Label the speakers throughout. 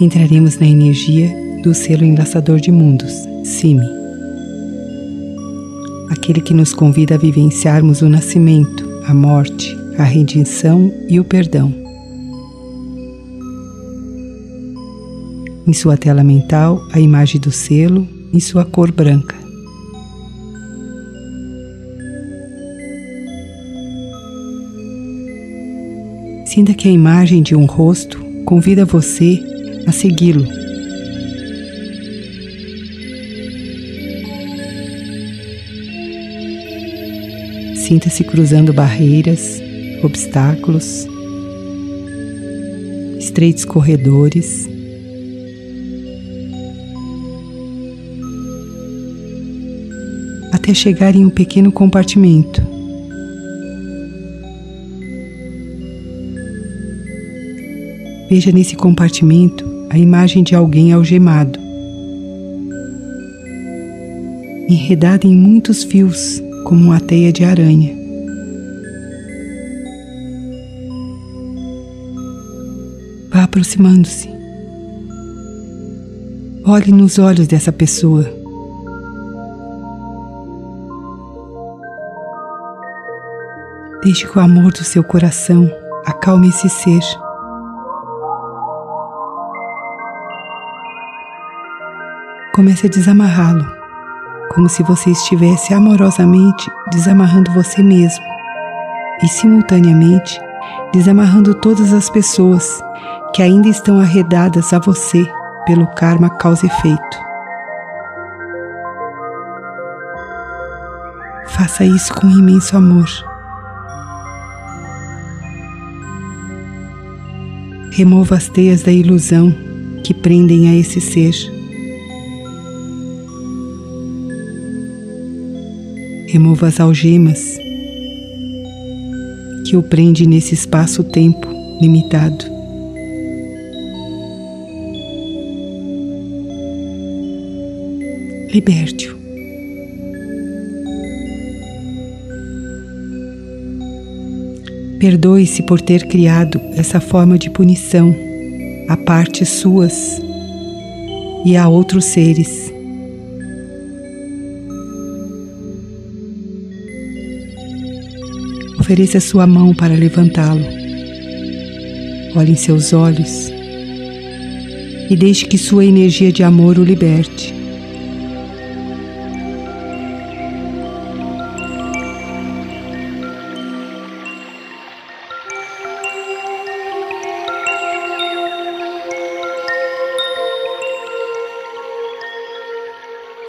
Speaker 1: entraremos na energia do selo enlaçador de mundos, Simi. Aquele que nos convida a vivenciarmos o nascimento, a morte, a redenção e o perdão. Em sua tela mental, a imagem do selo em sua cor branca. Sinta que a imagem de um rosto convida você a segui-lo. Sinta-se cruzando barreiras, obstáculos, estreitos corredores. Até chegar em um pequeno compartimento. Veja nesse compartimento a imagem de alguém algemado, enredado em muitos fios, como uma teia de aranha. Vá aproximando-se. Olhe nos olhos dessa pessoa. Deixe que o amor do seu coração acalme esse ser. Comece a desamarrá-lo, como se você estivesse amorosamente desamarrando você mesmo e, simultaneamente, desamarrando todas as pessoas que ainda estão arredadas a você pelo karma causa-efeito. Faça isso com imenso amor. Remova as teias da ilusão que prendem a esse ser. Remova as algemas que o prende nesse espaço-tempo limitado. Liberte-o. Perdoe-se por ter criado essa forma de punição a partes suas e a outros seres. Ofereça sua mão para levantá-lo. Olhe em seus olhos e deixe que sua energia de amor o liberte.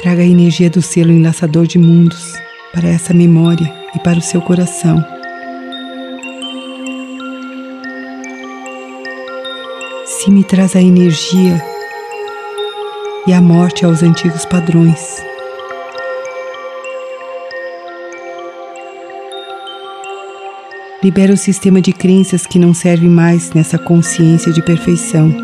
Speaker 1: Traga a energia do selo enlaçador de mundos para essa memória e para o seu coração. Me traz a energia e a morte aos antigos padrões. Libera o sistema de crenças que não serve mais nessa consciência de perfeição.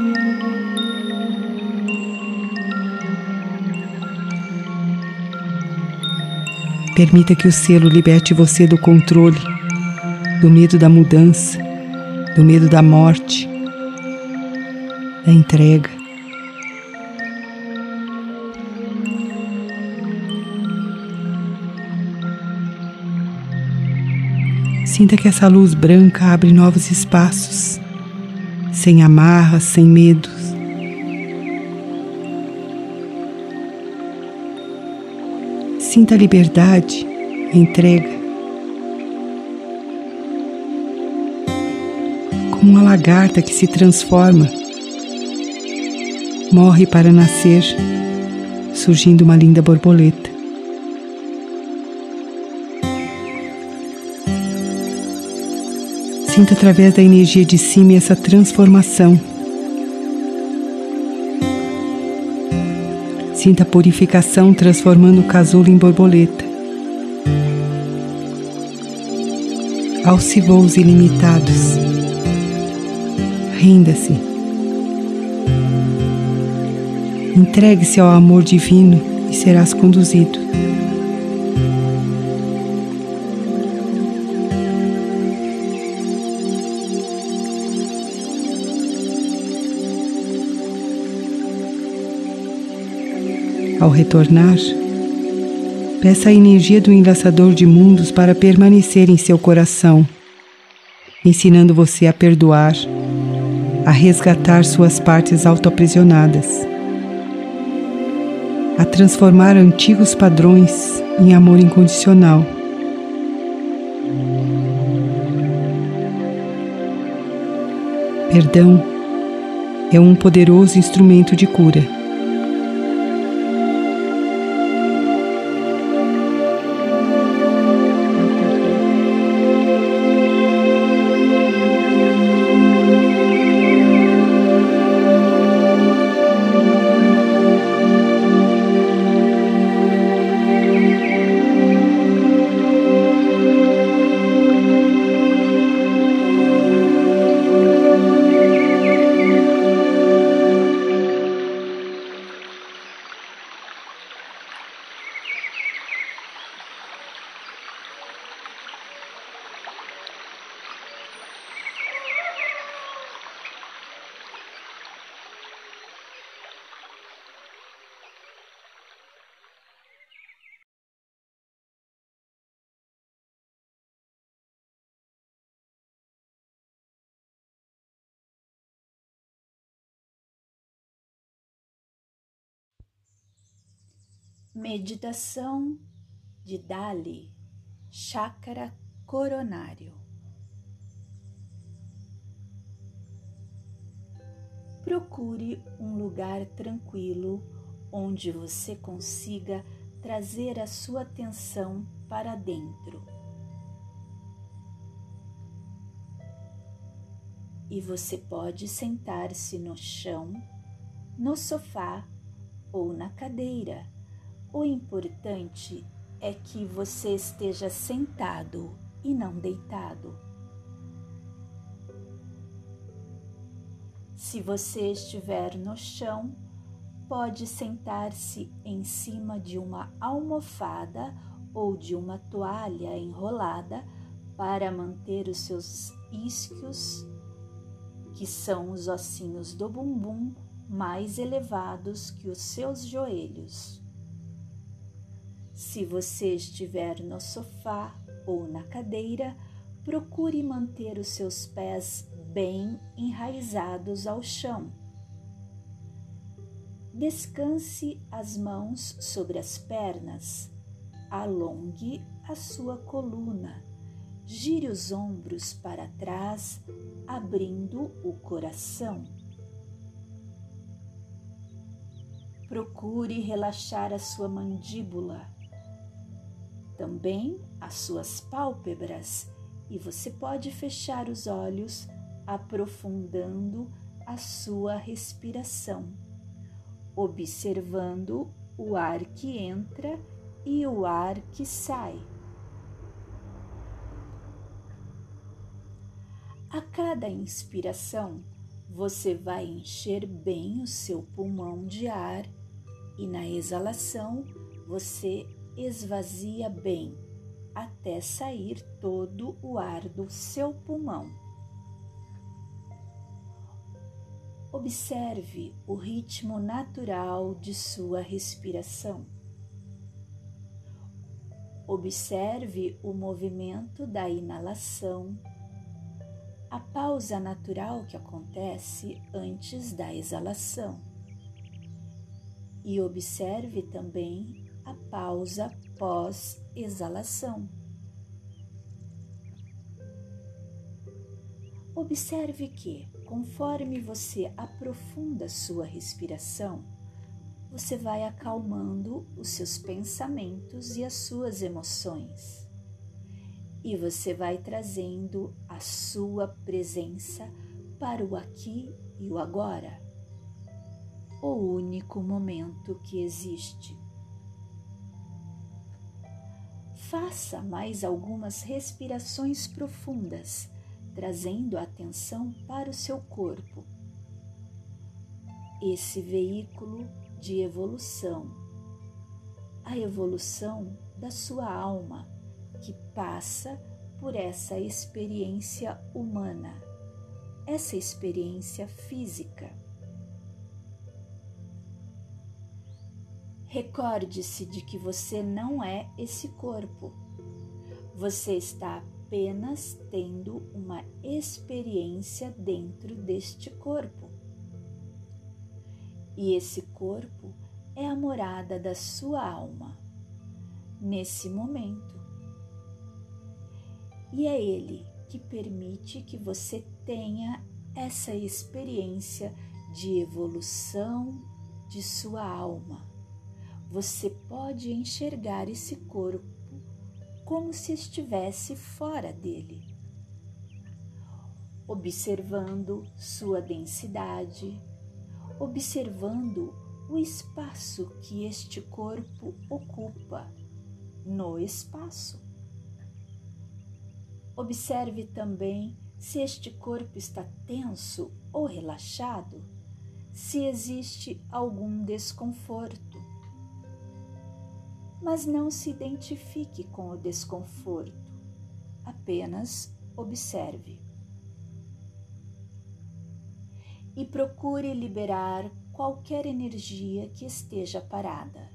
Speaker 1: Permita que o selo liberte você do controle, do medo da mudança, do medo da morte, da entrega. Sinta que essa luz branca abre novos espaços, sem amarras, sem medos. Sinta a liberdade, a entrega. Como uma lagarta que se transforma, morre para nascer, surgindo uma linda borboleta. Sinta através da energia de cima essa transformação. Sinta a purificação transformando o casulo em borboleta. Alce voos ilimitados. Renda-se. Entregue-se ao amor divino e serás conduzido. Ao retornar, peça a energia do enlaçador de mundos para permanecer em seu coração, ensinando você a perdoar, a resgatar suas partes autoaprisionadas, a transformar antigos padrões em amor incondicional. Perdão é um poderoso instrumento de cura.
Speaker 2: Meditação de Dali, Chakra Coronário. Procure um lugar tranquilo onde você consiga trazer a sua atenção para dentro. E você pode sentar-se no chão, no sofá ou na cadeira o importante é que você esteja sentado e não deitado. Se você estiver no chão, pode sentar-se em cima de uma almofada ou de uma toalha enrolada para manter os seus isquios, que são os ossinhos do bumbum, mais elevados que os seus joelhos. Se você estiver no sofá ou na cadeira, procure manter os seus pés bem enraizados ao chão. Descanse as mãos sobre as pernas, alongue a sua coluna, gire os ombros para trás, abrindo o coração. Procure relaxar a sua mandíbula também as suas pálpebras e você pode fechar os olhos, aprofundando a sua respiração, observando o ar que entra e o ar que sai. A cada inspiração, você vai encher bem o seu pulmão de ar e na exalação você esvazia bem até sair todo o ar do seu pulmão. Observe o ritmo natural de sua respiração. Observe o movimento da inalação, a pausa natural que acontece antes da exalação. E observe também a pausa pós-exalação. Observe que, conforme você aprofunda sua respiração, você vai acalmando os seus pensamentos e as suas emoções. E você vai trazendo a sua presença para o aqui e o agora, o único momento que existe. Faça mais algumas respirações profundas, trazendo a atenção para o seu corpo. Esse veículo de evolução, a evolução da sua alma, que passa por essa experiência humana, essa experiência física. Recorde-se de que você não é esse corpo. Você está apenas tendo uma experiência dentro deste corpo. E esse corpo é a morada da sua alma, nesse momento. E é ele que permite que você tenha essa experiência de evolução de sua alma você pode enxergar esse corpo como se estivesse fora dele, observando sua densidade, observando o espaço que este corpo ocupa no espaço. Observe também se este corpo está tenso ou relaxado, se existe algum desconforto mas não se identifique com o desconforto, apenas observe. E procure liberar qualquer energia que esteja parada,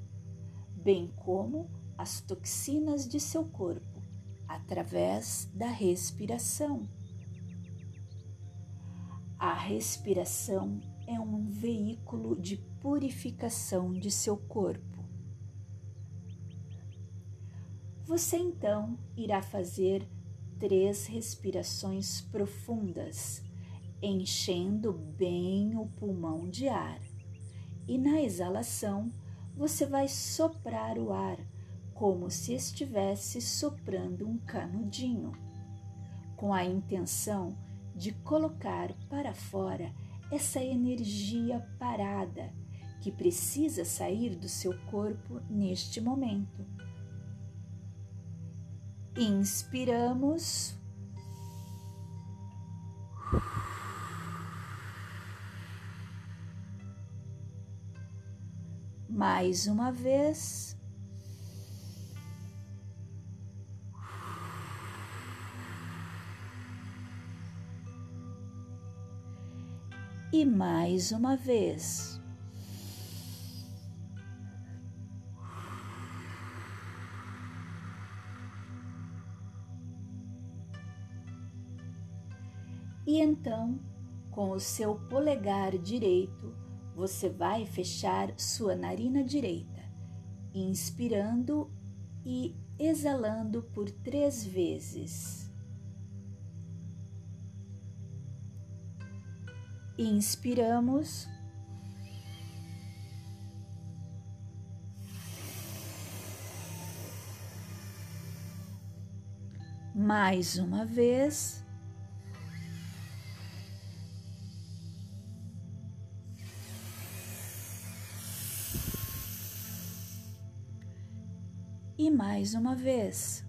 Speaker 2: bem como as toxinas de seu corpo, através da respiração. A respiração é um veículo de purificação de seu corpo Você então irá fazer três respirações profundas, enchendo bem o pulmão de ar. E na exalação, você vai soprar o ar como se estivesse soprando um canudinho, com a intenção de colocar para fora essa energia parada que precisa sair do seu corpo neste momento Inspiramos. Mais uma vez. E mais uma vez. E então, com o seu polegar direito, você vai fechar sua narina direita, inspirando e exalando por três vezes. Inspiramos. Mais uma vez. Mais uma vez.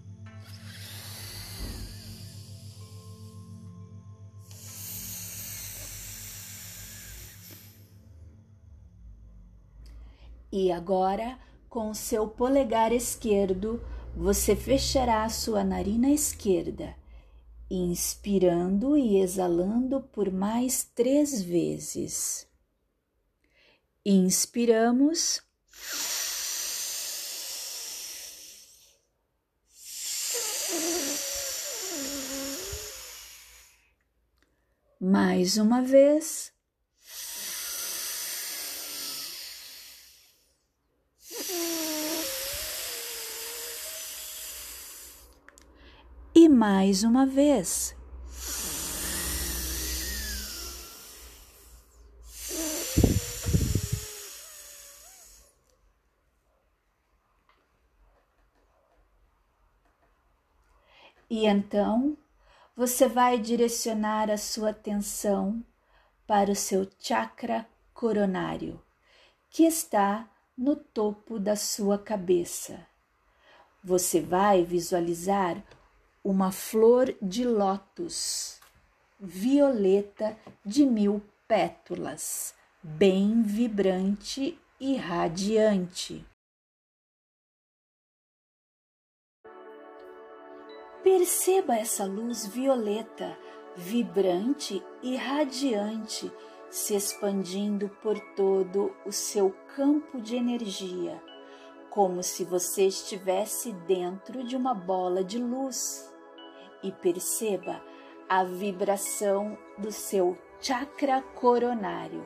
Speaker 2: E agora, com seu polegar esquerdo, você fechará sua narina esquerda, inspirando e exalando por mais três vezes. Inspiramos. Mais uma vez. E mais uma vez. E então você vai direcionar a sua atenção para o seu chakra coronário, que está no topo da sua cabeça. Você vai visualizar uma flor de lótus violeta de mil pétalas, bem vibrante e radiante. Perceba essa luz violeta, vibrante e radiante, se expandindo por todo o seu campo de energia, como se você estivesse dentro de uma bola de luz e perceba a vibração do seu chakra coronário.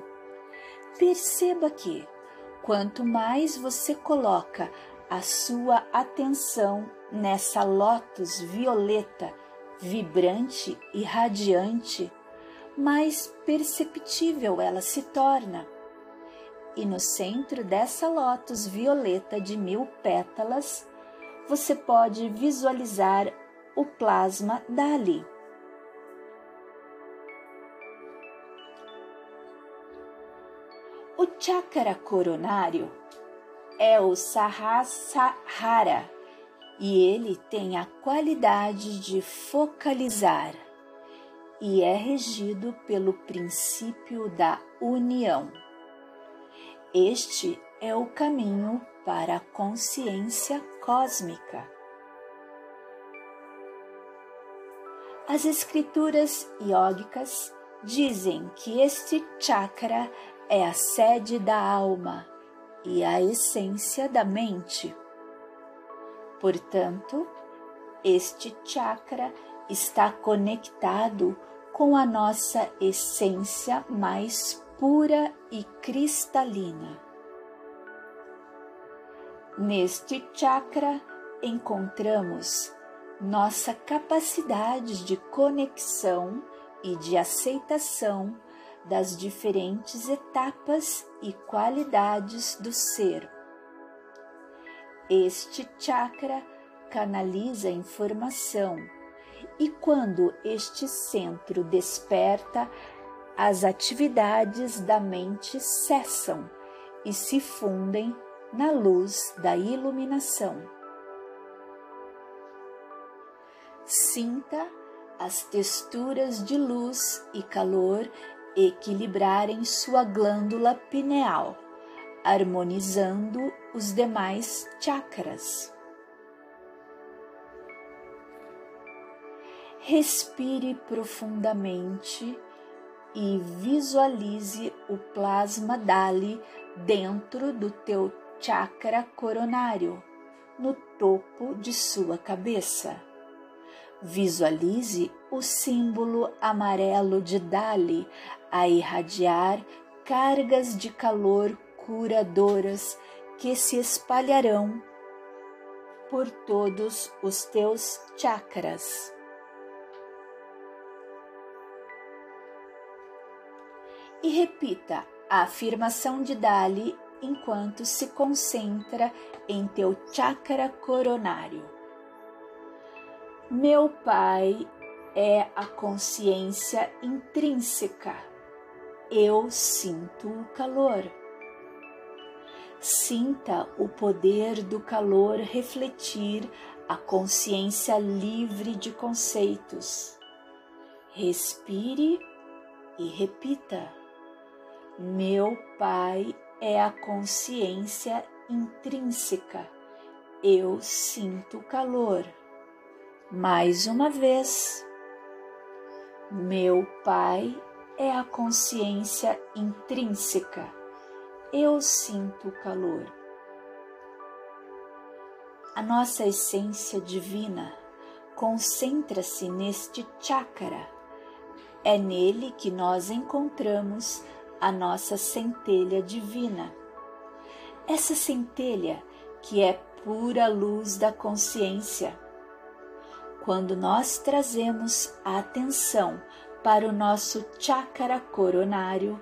Speaker 2: Perceba que quanto mais você coloca a sua atenção nessa lótus violeta, vibrante e radiante, mais perceptível ela se torna. E no centro dessa lótus violeta de mil pétalas, você pode visualizar o plasma Dali. O chakra coronário é o Sahasrara e ele tem a qualidade de focalizar e é regido pelo princípio da união. Este é o caminho para a consciência cósmica. As escrituras iógicas dizem que este chakra é a sede da alma e a essência da mente. Portanto, este chakra está conectado com a nossa essência mais pura e cristalina. Neste chakra encontramos nossa capacidade de conexão e de aceitação das diferentes etapas e qualidades do ser. Este chakra canaliza informação e quando este centro desperta, as atividades da mente cessam e se fundem na luz da iluminação. Sinta as texturas de luz e calor equilibrarem sua glândula pineal, harmonizando os demais chakras. Respire profundamente e visualize o plasma Dali dentro do teu chakra coronário, no topo de sua cabeça. Visualize o símbolo amarelo de Dali a irradiar cargas de calor curadoras que se espalharão por todos os teus chakras. E repita a afirmação de Dali enquanto se concentra em teu chakra coronário. Meu Pai é a consciência intrínseca. Eu sinto o calor. Sinta o poder do calor refletir a consciência livre de conceitos. Respire e repita: Meu Pai é a consciência intrínseca. Eu sinto calor. Mais uma vez, meu Pai é a consciência intrínseca. Eu sinto calor. A nossa essência divina concentra-se neste chakra. É nele que nós encontramos a nossa centelha divina. Essa centelha que é pura luz da consciência quando nós trazemos a atenção para o nosso chakra coronário,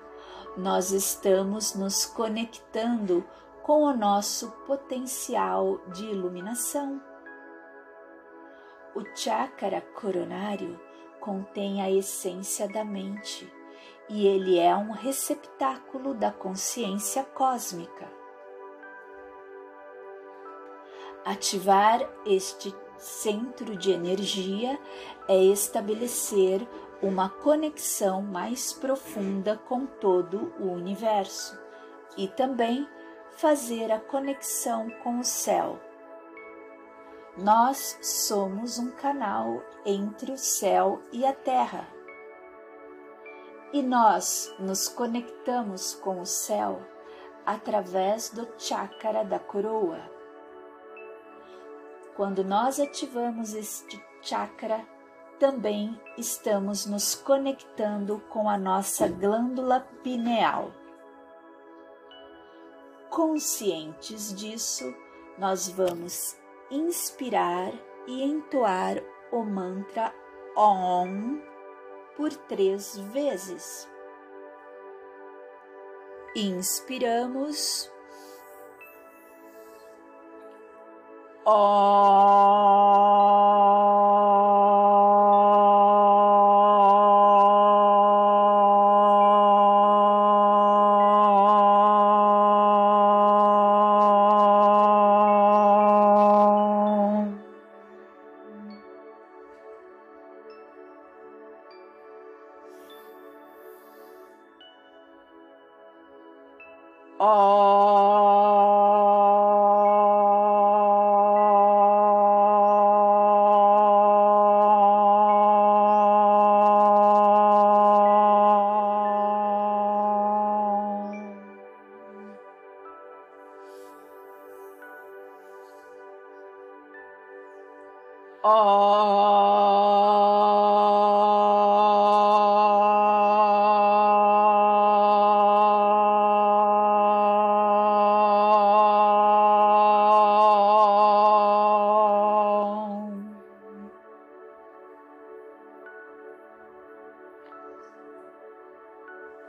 Speaker 2: nós estamos nos conectando com o nosso potencial de iluminação. O chakra coronário contém a essência da mente e ele é um receptáculo da consciência cósmica. Ativar este centro de energia é estabelecer uma conexão mais profunda com todo o universo e também fazer a conexão com o céu. Nós somos um canal entre o céu e a terra. E nós nos conectamos com o céu através do chakra da coroa Quando nós ativamos este chakra, também estamos nos conectando com a nossa glândula pineal. Conscientes disso, nós vamos inspirar e entoar o mantra OM por três vezes. Inspiramos. OM.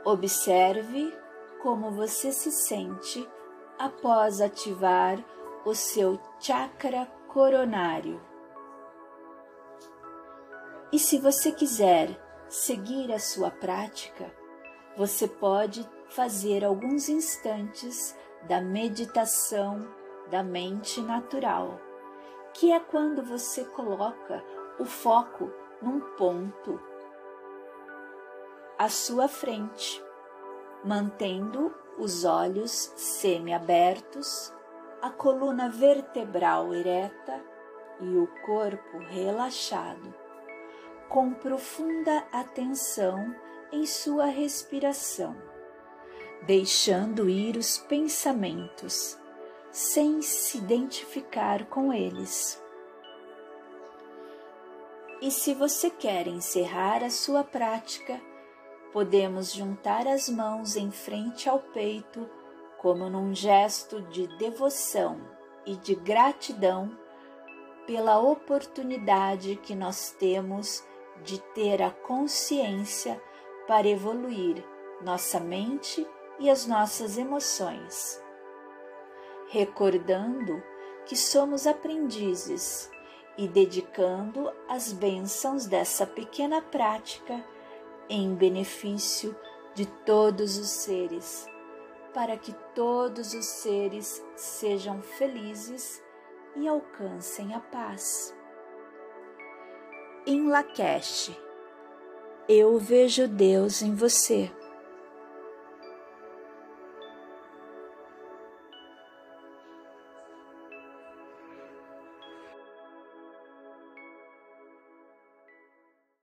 Speaker 2: Observe como você se sente após ativar o seu chakra coronário. E se você quiser seguir a sua prática, você pode fazer alguns instantes da meditação da mente natural, que é quando você coloca o foco num ponto à sua frente, mantendo os olhos semiabertos, a coluna vertebral ereta e o corpo relaxado com profunda atenção em sua respiração, deixando ir os pensamentos, sem se identificar com eles. E se você quer encerrar a sua prática, podemos juntar as mãos em frente ao peito, como num gesto de devoção e de gratidão pela oportunidade que nós temos de ter a consciência para evoluir nossa mente e as nossas emoções. Recordando que somos aprendizes e dedicando as bênçãos dessa pequena prática em benefício de todos os seres, para que todos os seres sejam felizes e alcancem a paz em Lakesh. Eu vejo Deus em você.